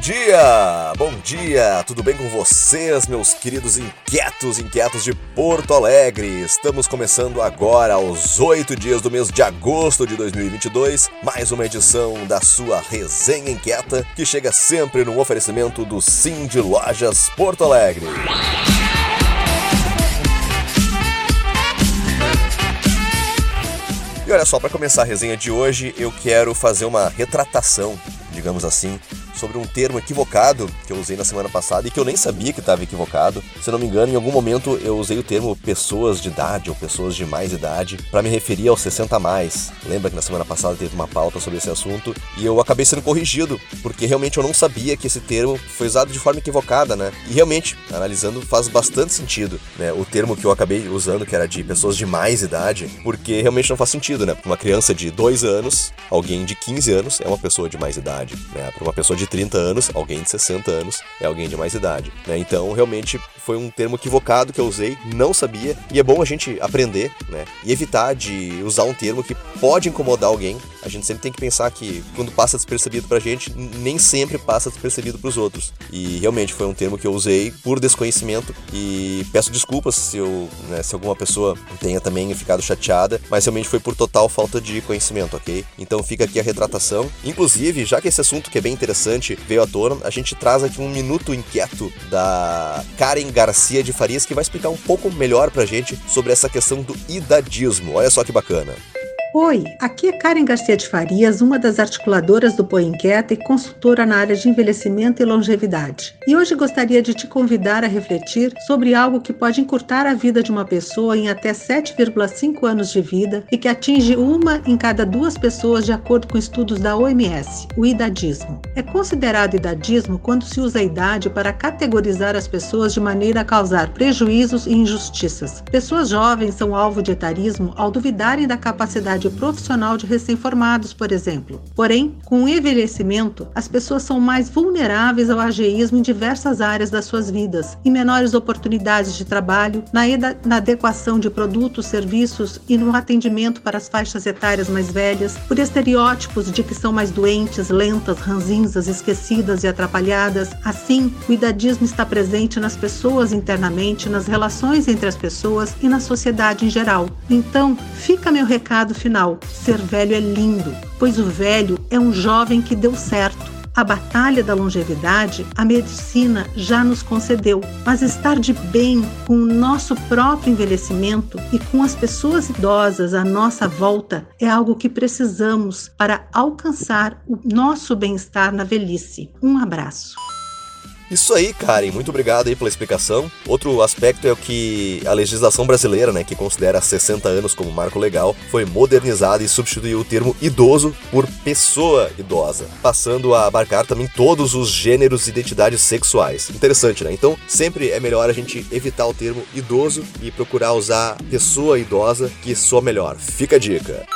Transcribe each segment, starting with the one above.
dia! Bom dia! Tudo bem com vocês, meus queridos inquietos, inquietos de Porto Alegre? Estamos começando agora, aos oito dias do mês de agosto de 2022, mais uma edição da sua Resenha Inquieta, que chega sempre no oferecimento do Sim de Lojas Porto Alegre. E olha só, para começar a resenha de hoje, eu quero fazer uma retratação, digamos assim, sobre um termo equivocado que eu usei na semana passada e que eu nem sabia que estava equivocado. Se não me engano, em algum momento eu usei o termo pessoas de idade ou pessoas de mais idade para me referir aos 60 a mais. Lembra que na semana passada teve uma pauta sobre esse assunto e eu acabei sendo corrigido, porque realmente eu não sabia que esse termo foi usado de forma equivocada, né? E realmente, analisando, faz bastante sentido, né? O termo que eu acabei usando, que era de pessoas de mais idade, porque realmente não faz sentido, né? Uma criança de 2 anos, alguém de 15 anos é uma pessoa de mais idade, né? Para uma pessoa de 30 anos, alguém de 60 anos é alguém de mais idade. Né? Então, realmente foi um termo equivocado que eu usei, não sabia, e é bom a gente aprender, né? E evitar de usar um termo que pode incomodar alguém. A gente sempre tem que pensar que quando passa despercebido pra gente, nem sempre passa despercebido pros outros. E realmente foi um termo que eu usei por desconhecimento e peço desculpas se eu, né, se alguma pessoa tenha também ficado chateada, mas realmente foi por total falta de conhecimento, ok? Então fica aqui a retratação. Inclusive, já que esse assunto que é bem interessante veio à tona, a gente traz aqui um minuto inquieto da Karen Garcia de Farias que vai explicar um pouco melhor pra gente sobre essa questão do idadismo. Olha só que bacana. Oi, aqui é Karen Garcia de Farias, uma das articuladoras do Põe Inquieta e consultora na área de envelhecimento e longevidade. E hoje gostaria de te convidar a refletir sobre algo que pode encurtar a vida de uma pessoa em até 7,5 anos de vida e que atinge uma em cada duas pessoas de acordo com estudos da OMS, o idadismo. É considerado idadismo quando se usa a idade para categorizar as pessoas de maneira a causar prejuízos e injustiças. Pessoas jovens são alvo de etarismo ao duvidarem da capacidade profissional de recém-formados, por exemplo. Porém, com o envelhecimento, as pessoas são mais vulneráveis ao ageísmo em diversas áreas das suas vidas, em menores oportunidades de trabalho, na, na adequação de produtos, serviços e no atendimento para as faixas etárias mais velhas, por estereótipos de que são mais doentes, lentas, ranzinzas, esquecidas e atrapalhadas. Assim, o idadismo está presente nas pessoas internamente, nas relações entre as pessoas e na sociedade em geral. Então, fica meu recado final final: ser velho é lindo, pois o velho é um jovem que deu certo. A batalha da longevidade a medicina já nos concedeu, mas estar de bem com o nosso próprio envelhecimento e com as pessoas idosas à nossa volta é algo que precisamos para alcançar o nosso bem-estar na velhice. Um abraço. Isso aí, Karen, muito obrigado aí pela explicação. Outro aspecto é o que a legislação brasileira, né, que considera 60 anos como marco legal, foi modernizada e substituiu o termo idoso por pessoa idosa, passando a abarcar também todos os gêneros e identidades sexuais. Interessante, né? Então, sempre é melhor a gente evitar o termo idoso e procurar usar pessoa idosa, que soa melhor. Fica a dica.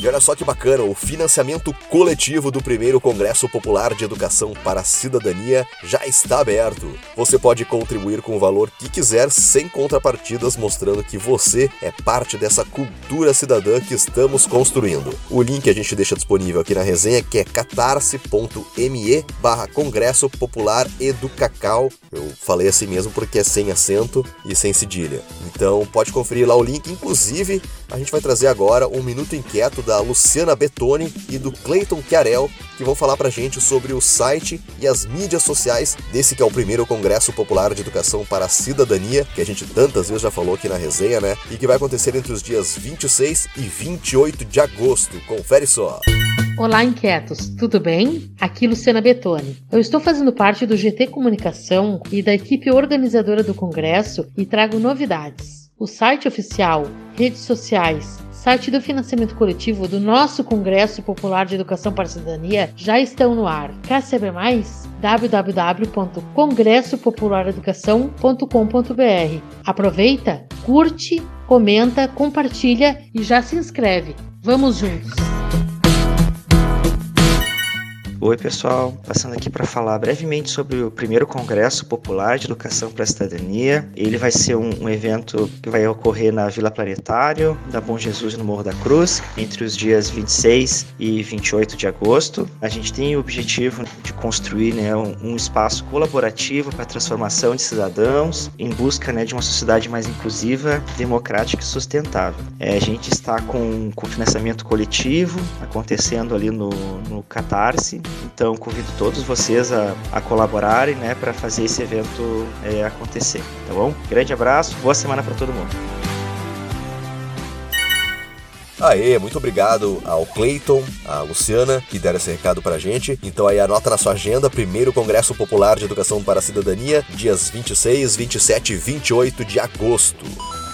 E olha só que bacana, o financiamento coletivo do primeiro Congresso Popular de Educação para a Cidadania já está aberto. Você pode contribuir com o valor que quiser, sem contrapartidas, mostrando que você é parte dessa cultura cidadã que estamos construindo. O link a gente deixa disponível aqui na resenha, que é catarse.me barra Congresso Popular Educacal. Eu falei assim mesmo porque é sem acento e sem cedilha. Então pode conferir lá o link, inclusive a gente vai trazer agora um minuto inquieto da Luciana Betoni e do Clayton Chiarel, que vão falar pra gente sobre o site e as mídias sociais desse que é o primeiro Congresso Popular de Educação para a Cidadania, que a gente tantas vezes já falou aqui na resenha, né? E que vai acontecer entre os dias 26 e 28 de agosto. Confere só. Olá, inquietos, tudo bem? Aqui Luciana Betoni. Eu estou fazendo parte do GT Comunicação e da equipe organizadora do congresso e trago novidades. O site oficial, redes sociais, site do financiamento coletivo do nosso Congresso Popular de Educação para a Cidadania já estão no ar. Quer saber mais? www.congressopopulareducação.com.br. Aproveita, curte, comenta, compartilha e já se inscreve. Vamos juntos! Oi, pessoal. Passando aqui para falar brevemente sobre o primeiro Congresso Popular de Educação para a Cidadania. Ele vai ser um, um, evento que vai ocorrer na Vila Planetário, da Bom Jesus, no Morro da Cruz, entre os dias 26 e 28 de agosto. A gente tem o objetivo de construir né, um, um espaço colaborativo para a transformação de cidadãos em busca né, de uma sociedade mais inclusiva, democrática e sustentável. É, a gente está com, com financiamento coletivo acontecendo ali no, no Catarse, então convido todos vocês a, a colaborarem né, para fazer esse evento é, acontecer. Tá bom? Grande abraço, boa semana para todo mundo. Aê, muito obrigado ao Clayton, à Luciana, que deram esse recado pra gente. Então aí anota na sua agenda, primeiro Congresso Popular de Educação para a Cidadania, dias 26, 27 e 28 de agosto.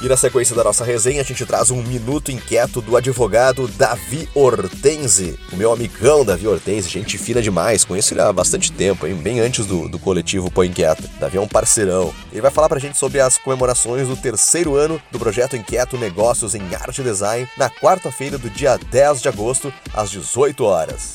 E na sequência da nossa resenha, a gente traz um minuto inquieto do advogado Davi Hortense. O meu amigão Davi Hortense, gente fina demais, conheço ele há bastante tempo, hein? bem antes do, do coletivo Põe Inquieto. Davi é um parceirão. Ele vai falar pra gente sobre as comemorações do terceiro ano do projeto Inquieto Negócios em Arte e Design, na quarta-feira do dia 10 de agosto, às 18 horas.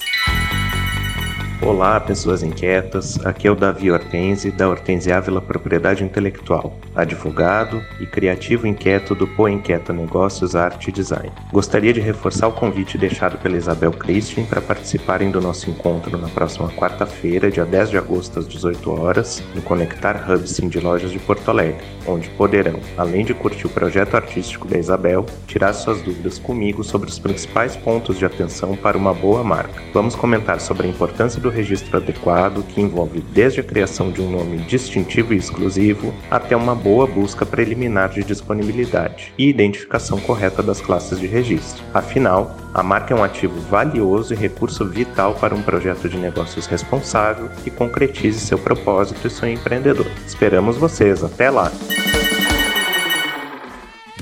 Olá, pessoas inquietas. Aqui é o Davi Hortense, da Hortense Ávila Propriedade Intelectual, advogado e criativo inquieto do Pô Inquieto Negócios, Arte e Design. Gostaria de reforçar o convite deixado pela Isabel Christian para participarem do nosso encontro na próxima quarta-feira, dia 10 de agosto, às 18 horas, no Conectar Hub Sim de Lojas de Porto Alegre, onde poderão, além de curtir o projeto artístico da Isabel, tirar suas dúvidas comigo sobre os principais pontos de atenção para uma boa marca. Vamos comentar sobre a importância do registro adequado, que envolve desde a criação de um nome distintivo e exclusivo até uma boa busca preliminar de disponibilidade e identificação correta das classes de registro. Afinal, a marca é um ativo valioso e recurso vital para um projeto de negócios responsável que concretize seu propósito e sonho empreendedor. Esperamos vocês, até lá!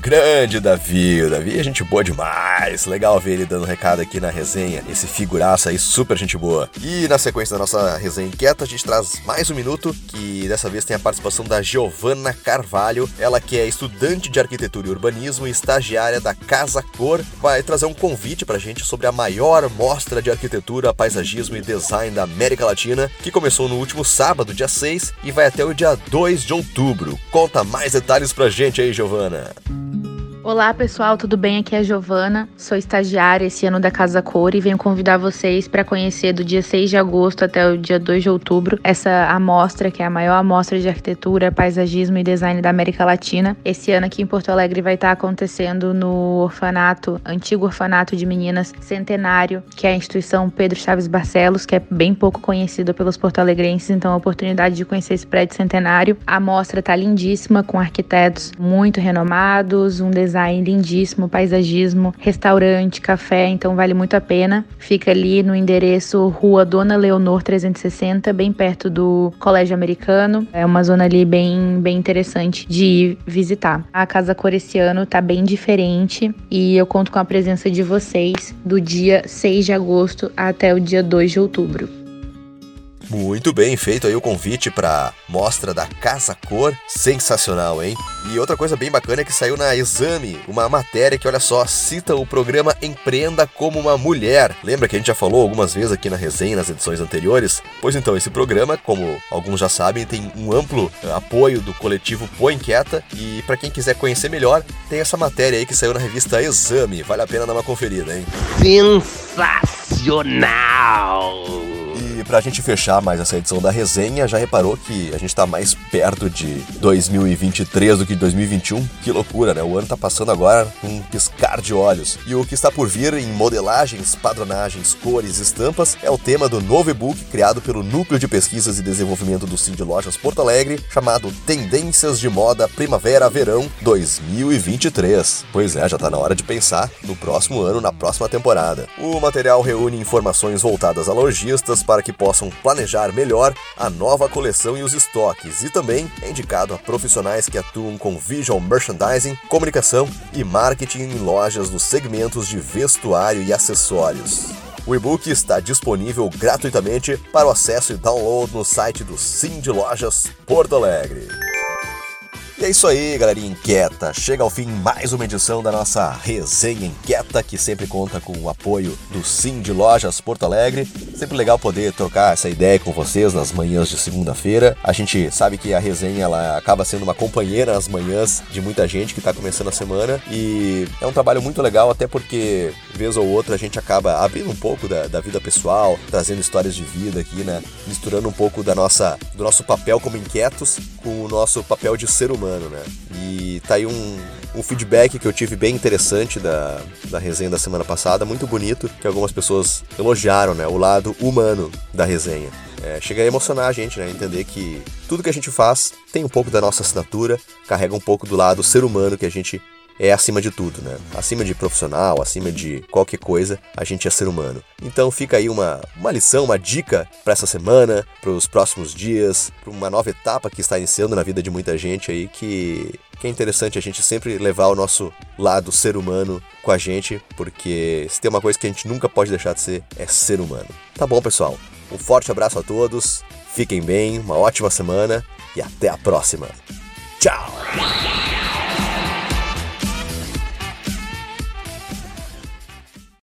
Grande Davi, o Davi é gente boa demais. Legal ver ele dando recado aqui na resenha. Esse figuraça aí, super gente boa. E na sequência da nossa resenha inquieta, a gente traz mais um minuto, que dessa vez tem a participação da Giovana Carvalho. Ela que é estudante de arquitetura e urbanismo e estagiária da Casa Cor, vai trazer um convite pra gente sobre a maior mostra de arquitetura, paisagismo e design da América Latina, que começou no último sábado, dia 6, e vai até o dia 2 de outubro. Conta mais detalhes pra gente aí, Giovana. Olá pessoal, tudo bem? Aqui é a Giovana, sou estagiária esse ano da Casa Cor e venho convidar vocês para conhecer do dia 6 de agosto até o dia 2 de outubro essa amostra, que é a maior amostra de arquitetura, paisagismo e design da América Latina. Esse ano aqui em Porto Alegre vai estar acontecendo no orfanato, antigo orfanato de meninas Centenário, que é a instituição Pedro Chaves Barcelos, que é bem pouco conhecida pelos porto-alegrenses, então a oportunidade de conhecer esse prédio centenário. A amostra tá lindíssima, com arquitetos muito renomados, um design design lindíssimo, paisagismo, restaurante, café, então vale muito a pena. Fica ali no endereço Rua Dona Leonor 360, bem perto do Colégio Americano. É uma zona ali bem, bem interessante de ir visitar. A Casa Cor esse ano tá bem diferente e eu conto com a presença de vocês do dia 6 de agosto até o dia 2 de outubro. Muito bem, feito aí o convite para mostra da Casa Cor, sensacional, hein? E outra coisa bem bacana é que saiu na Exame uma matéria que, olha só, cita o programa Empreenda como uma Mulher. Lembra que a gente já falou algumas vezes aqui na resenha, nas edições anteriores? Pois então, esse programa, como alguns já sabem, tem um amplo eh, apoio do coletivo Põe Inquieta e para quem quiser conhecer melhor, tem essa matéria aí que saiu na revista Exame. Vale a pena dar uma conferida, hein? Sensacional! E pra gente fechar mais essa edição da resenha, já reparou que a gente tá mais perto de 2023 do que de 2021? Que loucura, né? O ano tá passando agora um piscar de olhos. E o que está por vir em modelagens, padronagens, cores, estampas é o tema do novo e-book criado pelo Núcleo de Pesquisas e Desenvolvimento do Cindy Lojas Porto Alegre, chamado Tendências de Moda Primavera-Verão 2023. Pois é, já tá na hora de pensar no próximo ano, na próxima temporada. O material reúne informações voltadas a lojistas para que que possam planejar melhor a nova coleção e os estoques, e também é indicado a profissionais que atuam com visual merchandising, comunicação e marketing em lojas dos segmentos de vestuário e acessórios. O e-book está disponível gratuitamente para o acesso e download no site do Sim de Lojas Porto Alegre. E é isso aí, galerinha inquieta. Chega ao fim mais uma edição da nossa resenha inquieta, que sempre conta com o apoio do Sim de Lojas Porto Alegre. Sempre legal poder trocar essa ideia com vocês nas manhãs de segunda-feira. A gente sabe que a resenha ela acaba sendo uma companheira nas manhãs de muita gente que está começando a semana e é um trabalho muito legal, até porque vez ou outra a gente acaba abrindo um pouco da, da vida pessoal, trazendo histórias de vida aqui, né? Misturando um pouco da nossa, do nosso papel como inquietos com o nosso papel de ser humano né? E tá aí um, um feedback que eu tive bem interessante da, da resenha da semana passada, muito bonito, que algumas pessoas elogiaram, né? O lado humano da resenha. É, chega a emocionar a gente, né? Entender que tudo que a gente faz tem um pouco da nossa assinatura, carrega um pouco do lado ser humano que a gente é acima de tudo, né? Acima de profissional, acima de qualquer coisa, a gente é ser humano. Então fica aí uma, uma lição, uma dica para essa semana, para os próximos dias, para uma nova etapa que está iniciando na vida de muita gente aí que que é interessante a gente sempre levar o nosso lado ser humano com a gente, porque se tem uma coisa que a gente nunca pode deixar de ser, é ser humano. Tá bom, pessoal? Um forte abraço a todos, fiquem bem, uma ótima semana e até a próxima. Tchau!